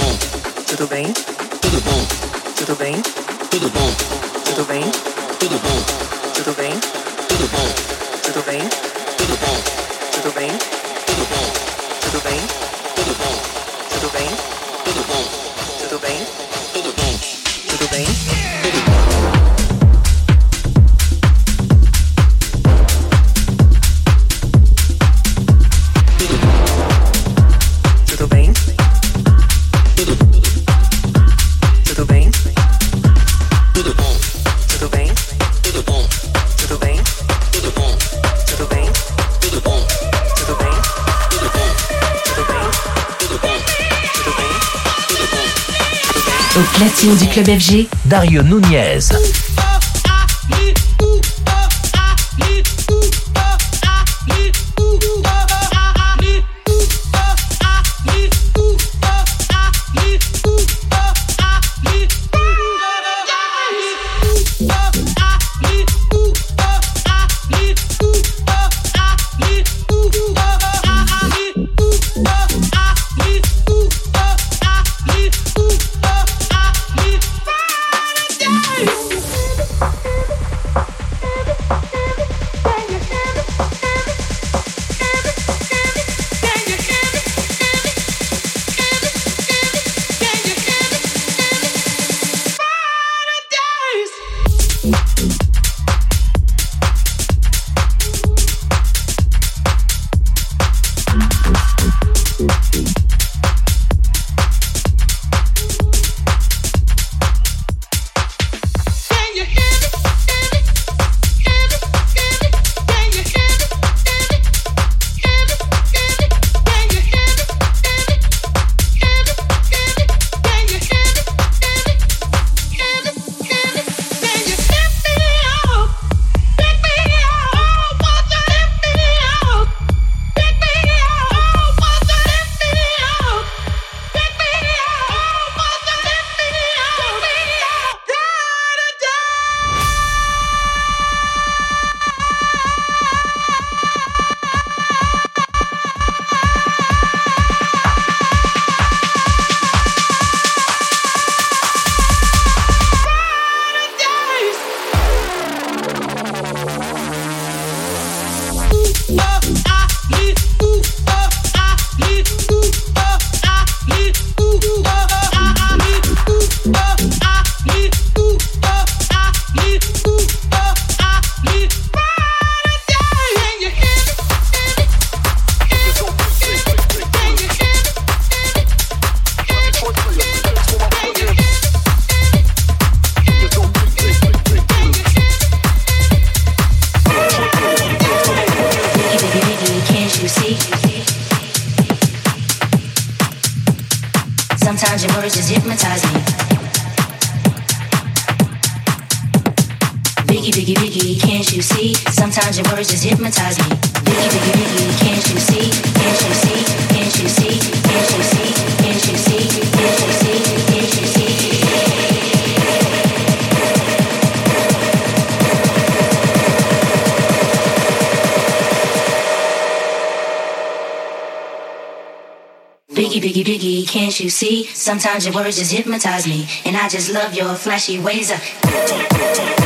bom, tudo bem, tudo bom, tudo bem, tudo bom, tudo bem, tudo bom, tudo bem, tudo bom, tudo bem. Tudo bem. du club FG, Dario Nunez. see. Sometimes your words just hypnotize me, and I just love your flashy ways. Of-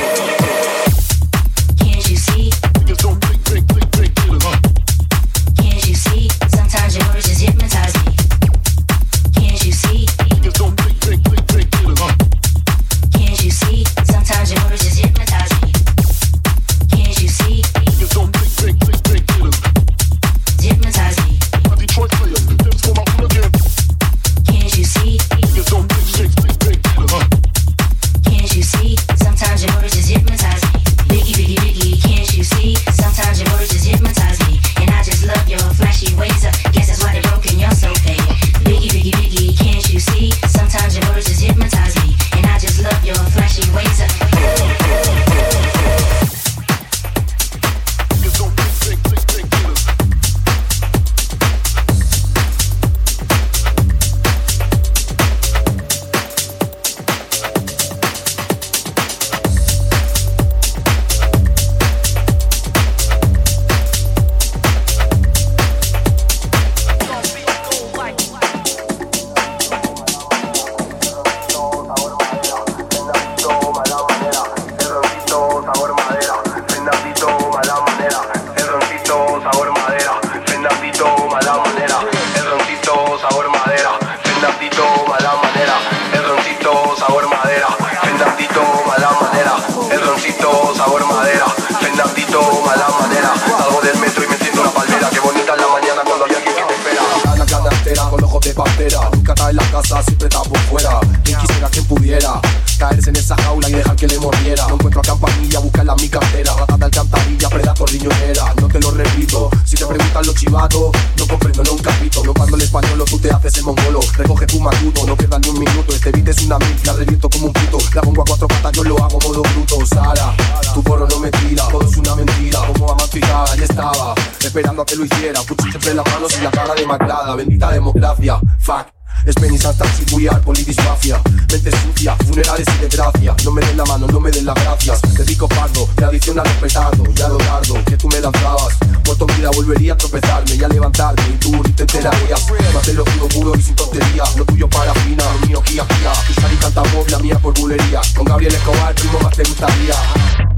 a que lo hiciera. Cuchillo entre las manos y la cara demacrada. Bendita democracia, fuck. Es hasta chibuiar, politis mafia. Mente sucia, funerales y desgracia. No me den la mano, no me den las gracias. Te rico pardo, te tradición al petardo Ya lo tardo, que tú me lanzabas. Muerto en vida volvería a tropezarme Y a levantarme, y tú ni te enterarías. Más lo puro, puro y sin tontería Lo tuyo para fina, lo mío guía, guía. Pisar y canta la mía por bulería. Con Gabriel Escobar, primo más te gustaría.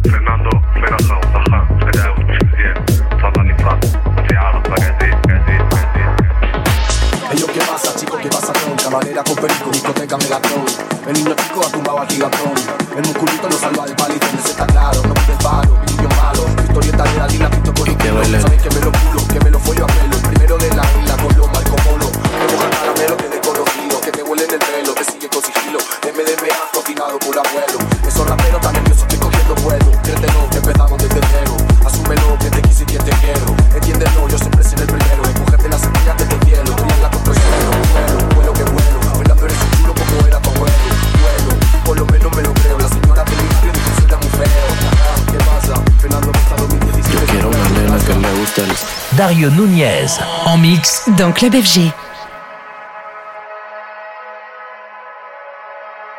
Fernando, Pegaso, you are gone. Dario Nunez, en mix dans Club FG.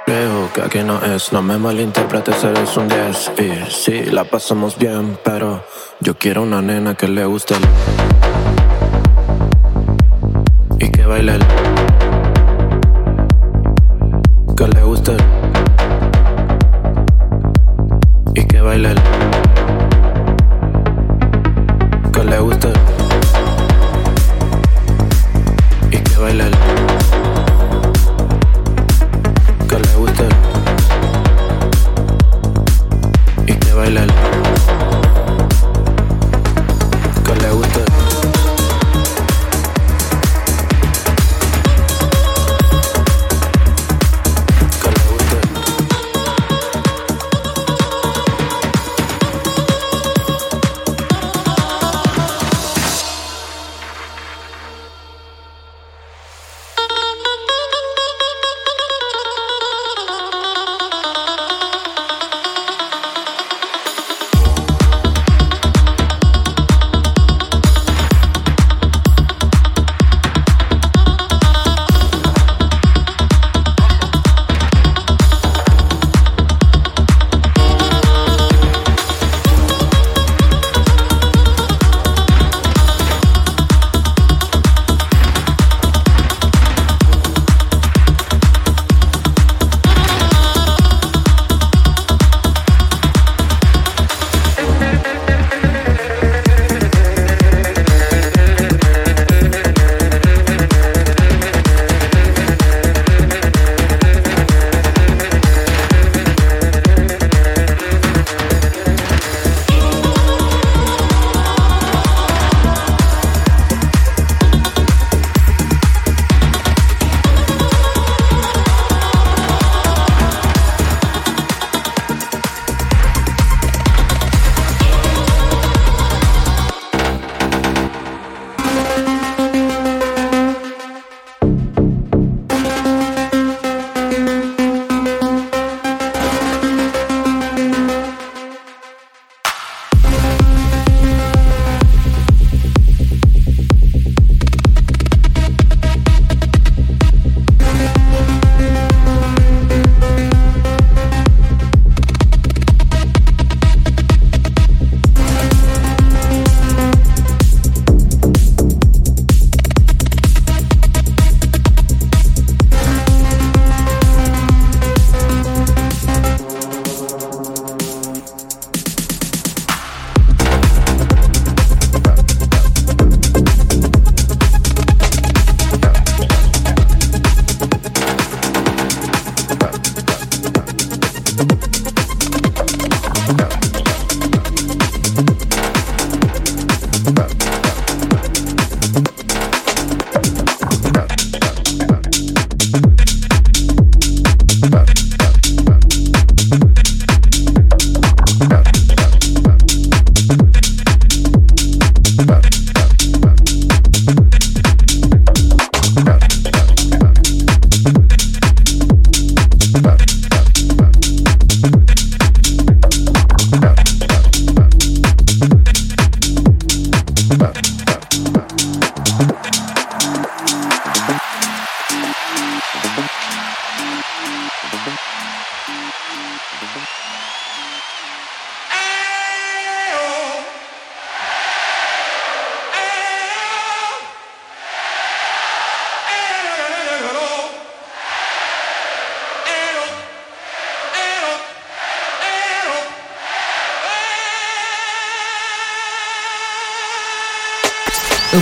Creo que no es, no me malinterpretes, eres un 10 Y sí, la pasamos bien, pero yo quiero una nena que le guste. El... Y que baile el...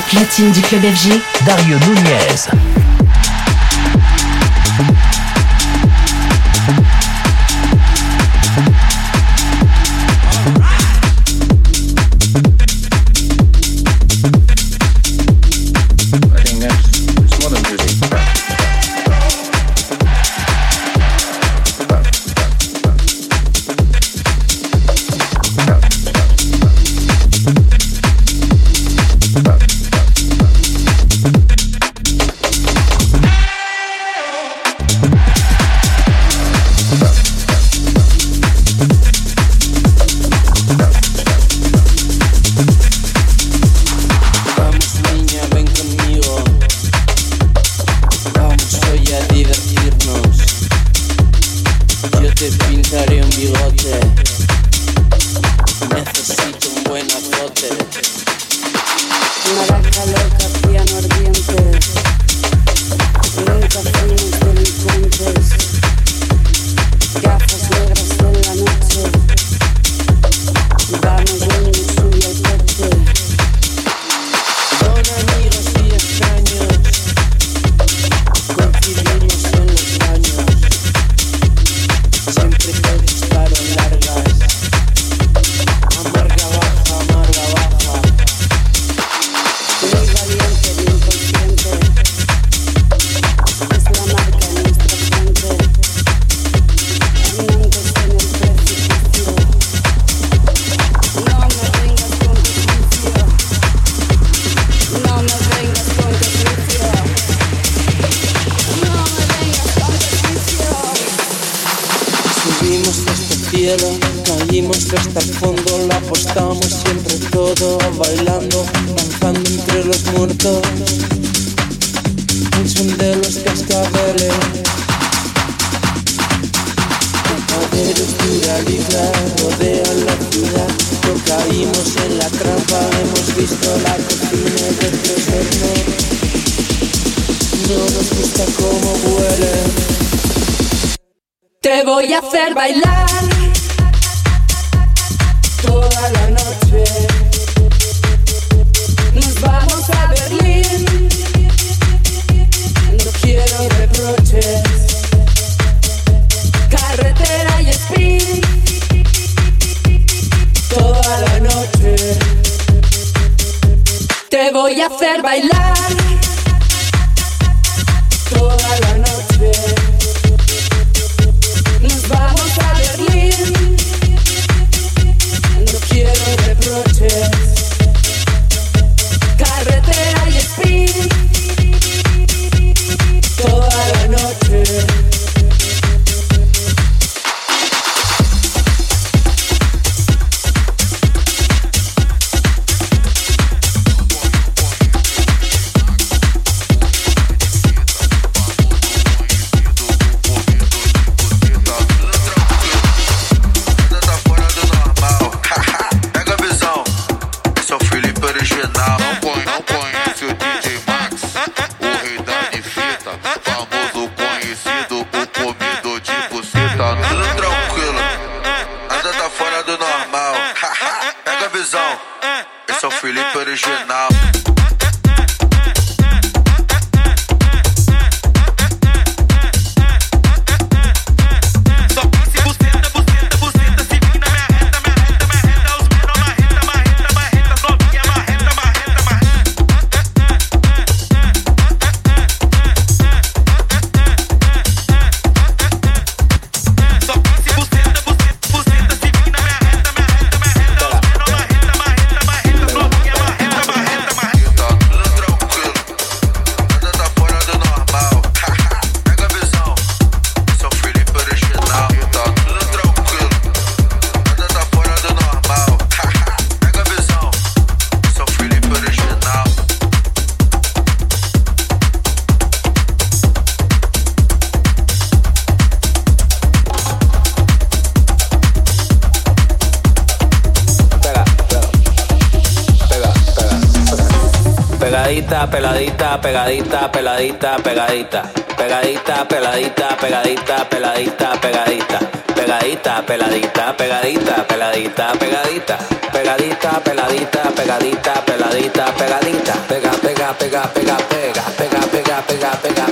platine du club FG, Dario Nunez. nunca está fondo, la apostamos siempre todo, bailando, danzando entre los muertos, el son de los cascabeles. Cacaderos pluralidad rodean la ciudad, no caímos en la trampa, hemos visto la cocina de tres hornos, no nos gusta cómo huele. Te voy a hacer bailar. bailar. visão. Eu sou Felipe é, é, Original. É. pegadita, peladita, pegadita. Pegadita, peladita, pegadita, peladita, pegadita. Pegadita, peladita, pegadita, peladita, pegadita. Pegadita, peladita, pegadita, peladita, pegadita. Pega, pega, pega, pega, pega, pega, pega, pega, pega.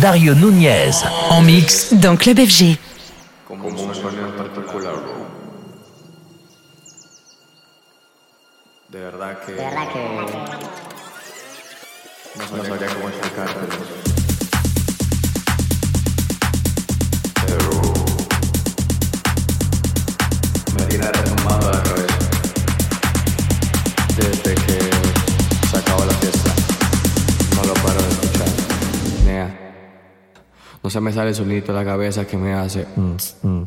Dario Nunez en mix dans Club FG. la cabeza que me hace. Mm. mm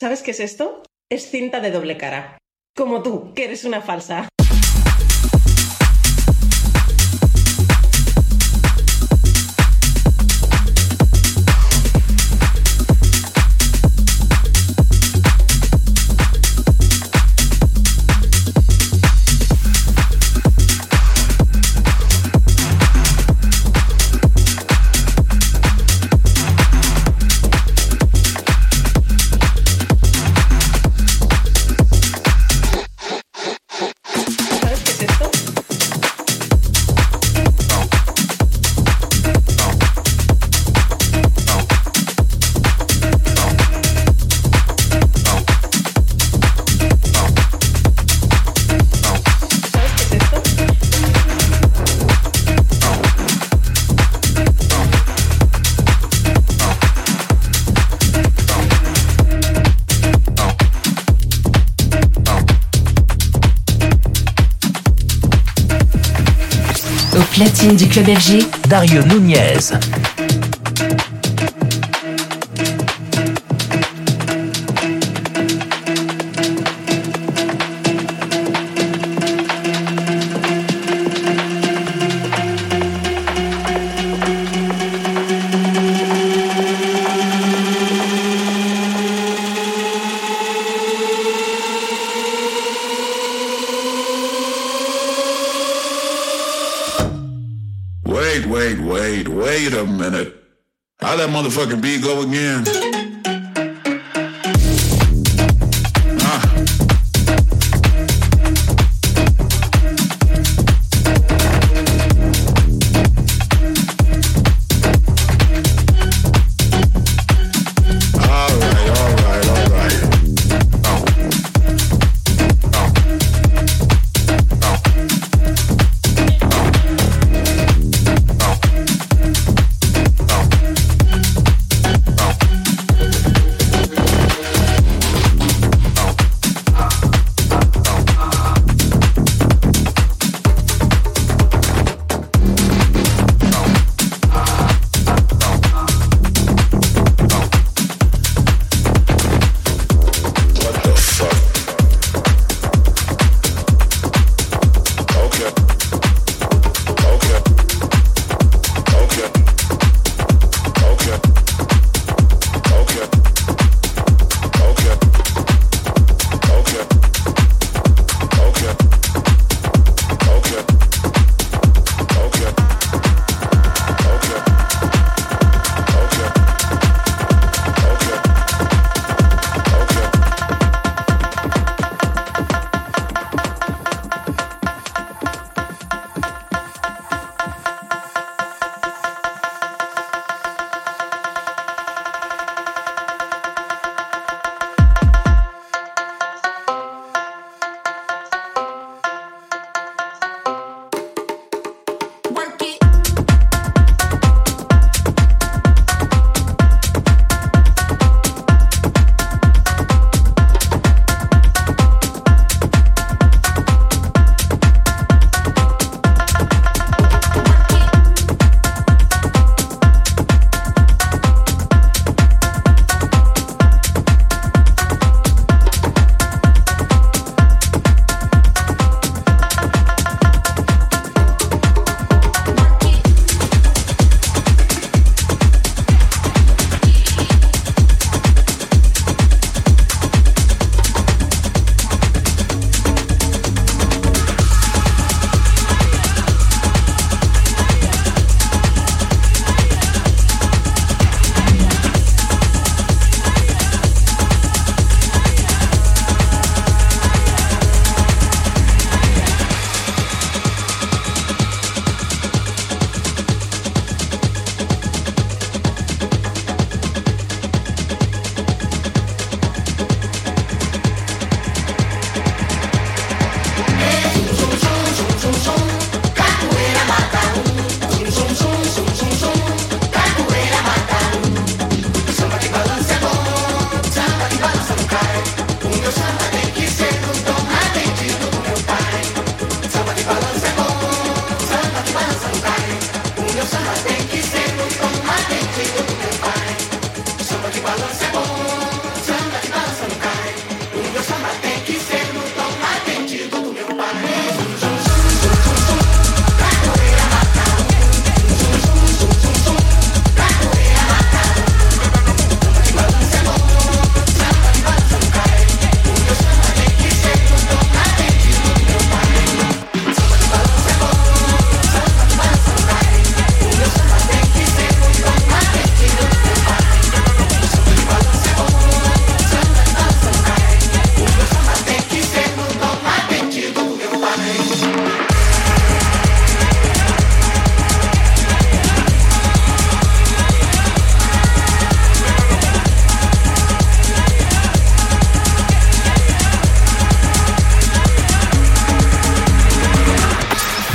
¿Sabes qué es esto? Es cinta de doble cara. Como tú, que eres una falsa. platine du club FG, Dario Nunez. motherfucking beat go again.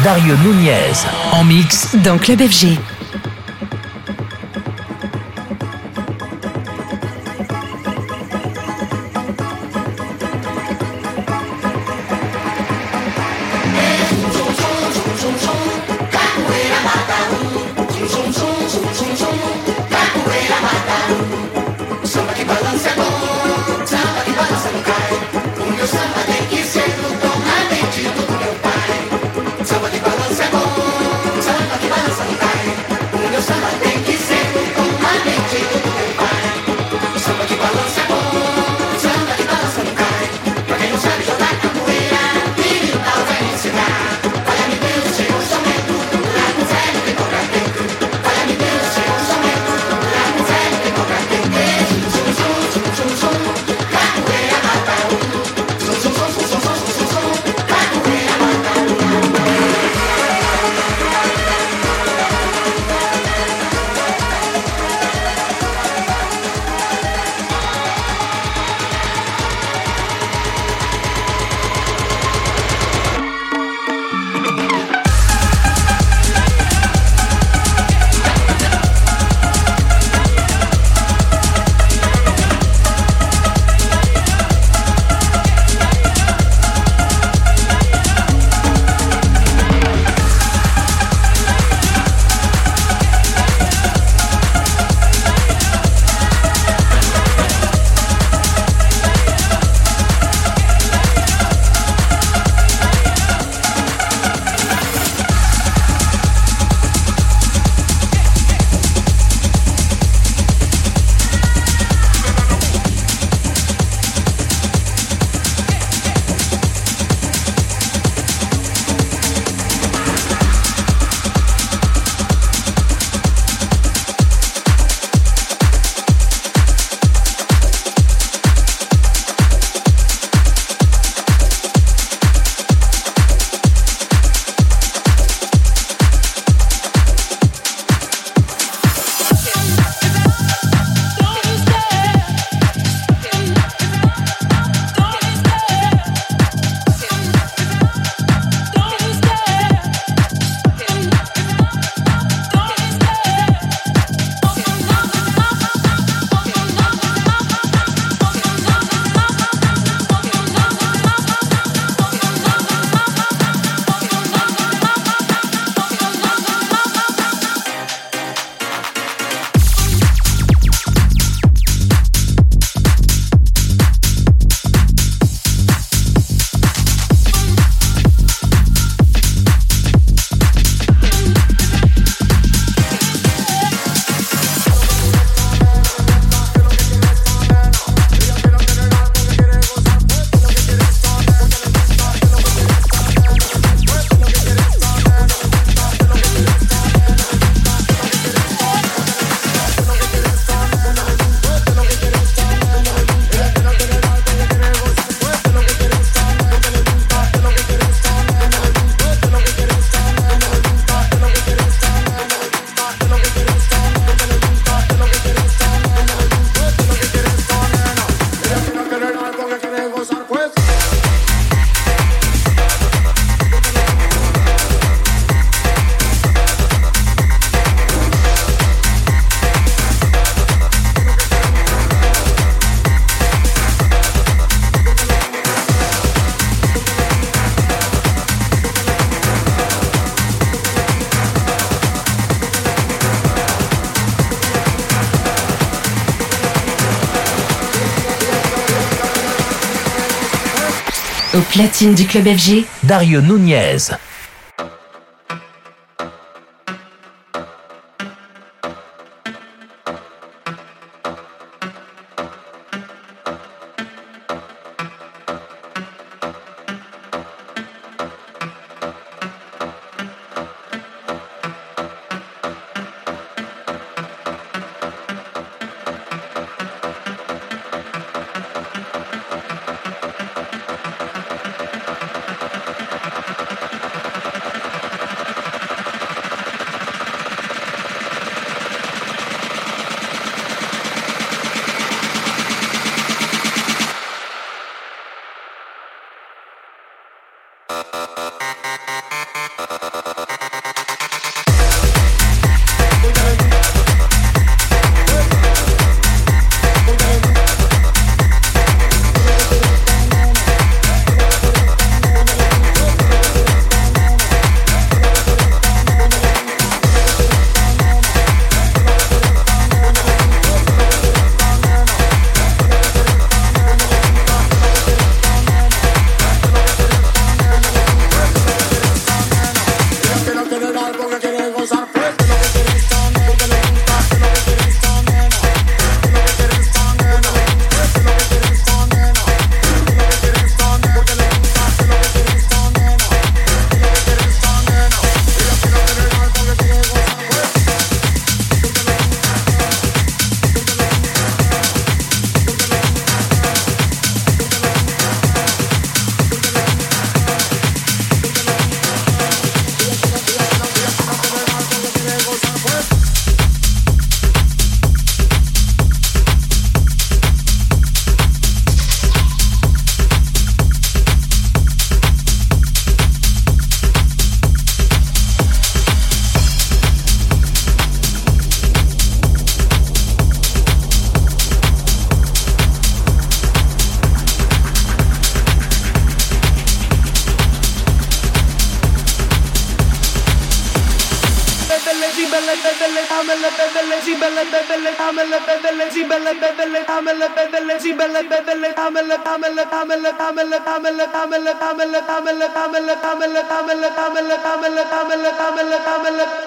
Dario Nunez en mix dans Club FG. Platine du club FG, Dario Nunez. መለካ መለካ መለካ መለካ መለካ መለካ መለካ መለካ መለካ መለካ መለካ መለካ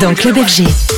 dans Club FG.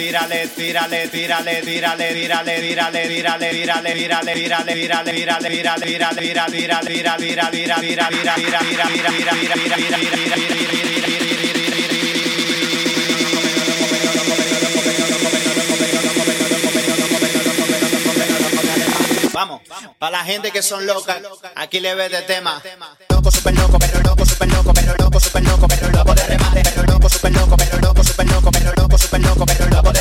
Virale, virale, virale, virale, virale, virale, virale, virale, virale, virale, virale, virale, virale, virale, virale, virale, virale, virale, virale, Vamos, para la gente que son locas, aquí le ves de tema. Loco, super loco, pero loco, super loco, pero loco, super loco, pero loco de remate, pero loco, super loco, pero loco, super loco, pero loco, loco, pero el loco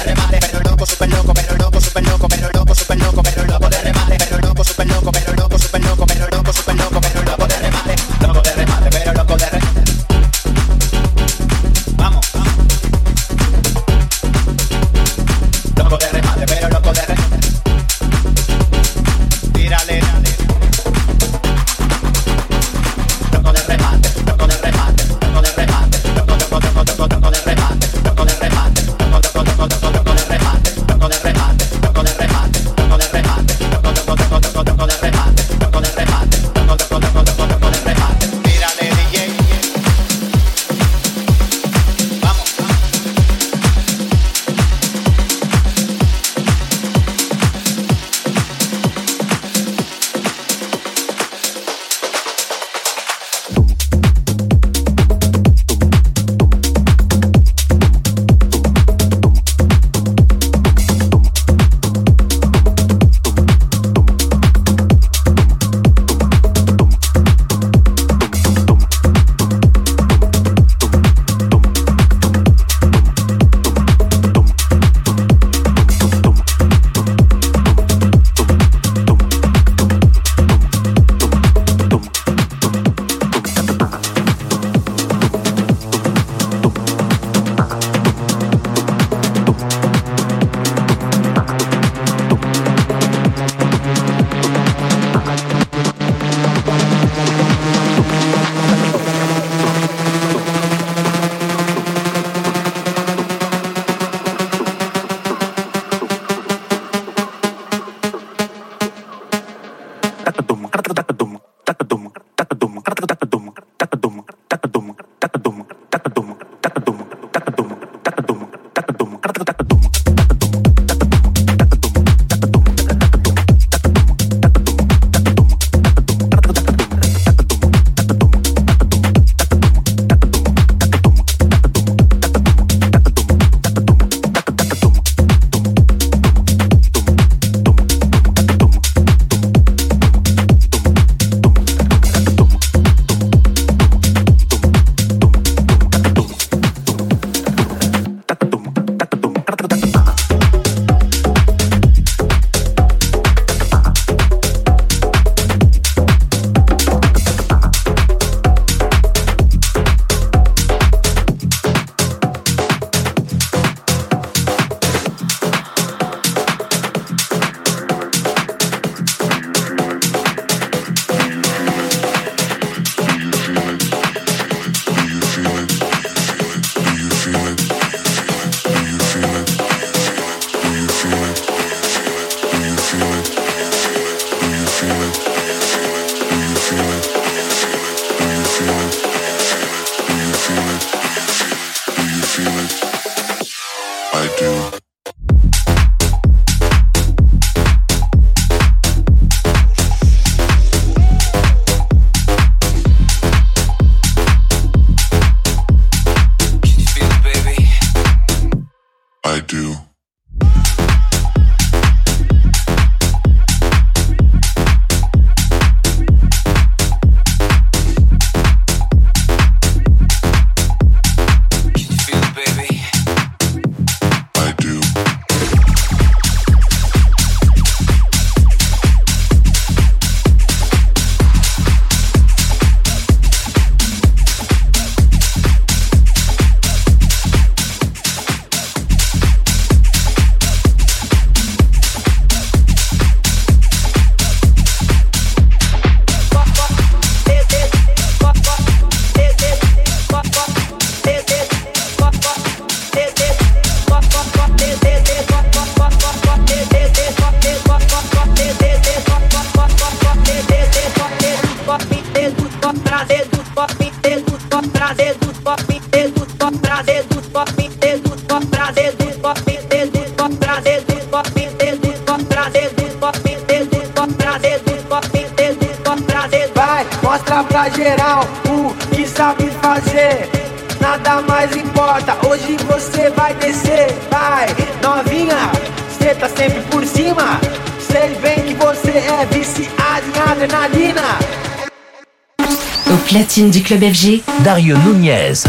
du club FG, Dario Nunez.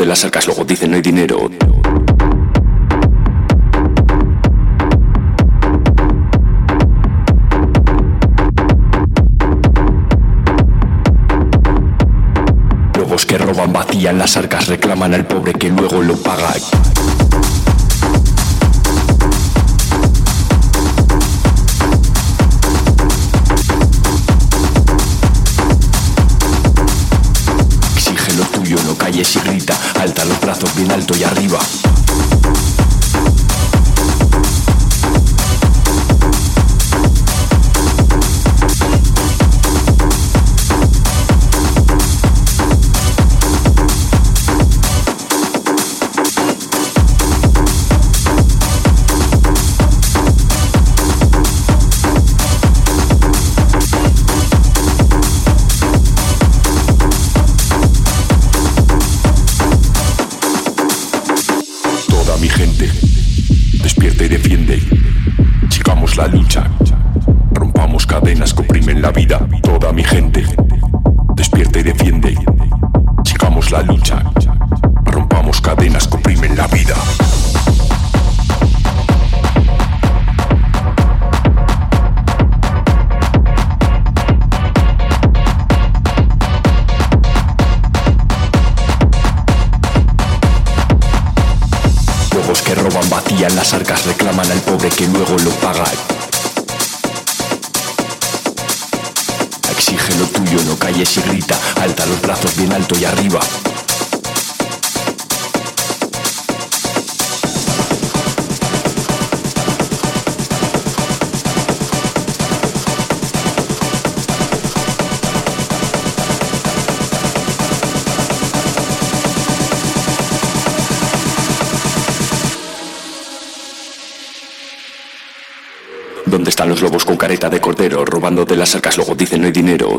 De las arcas, luego dicen no hay dinero. Lobos que roban, vacían las arcas, reclaman al pobre que luego lo paga. Tuyo, no calles y grita, alta los brazos bien alto y arriba. Las arcas, reclaman al pobre que luego lo paga. Exige lo tuyo, no calles y grita, alta los brazos bien alto y arriba. Están los lobos con careta de cordero? Robando de las arcas, luego dicen no hay dinero.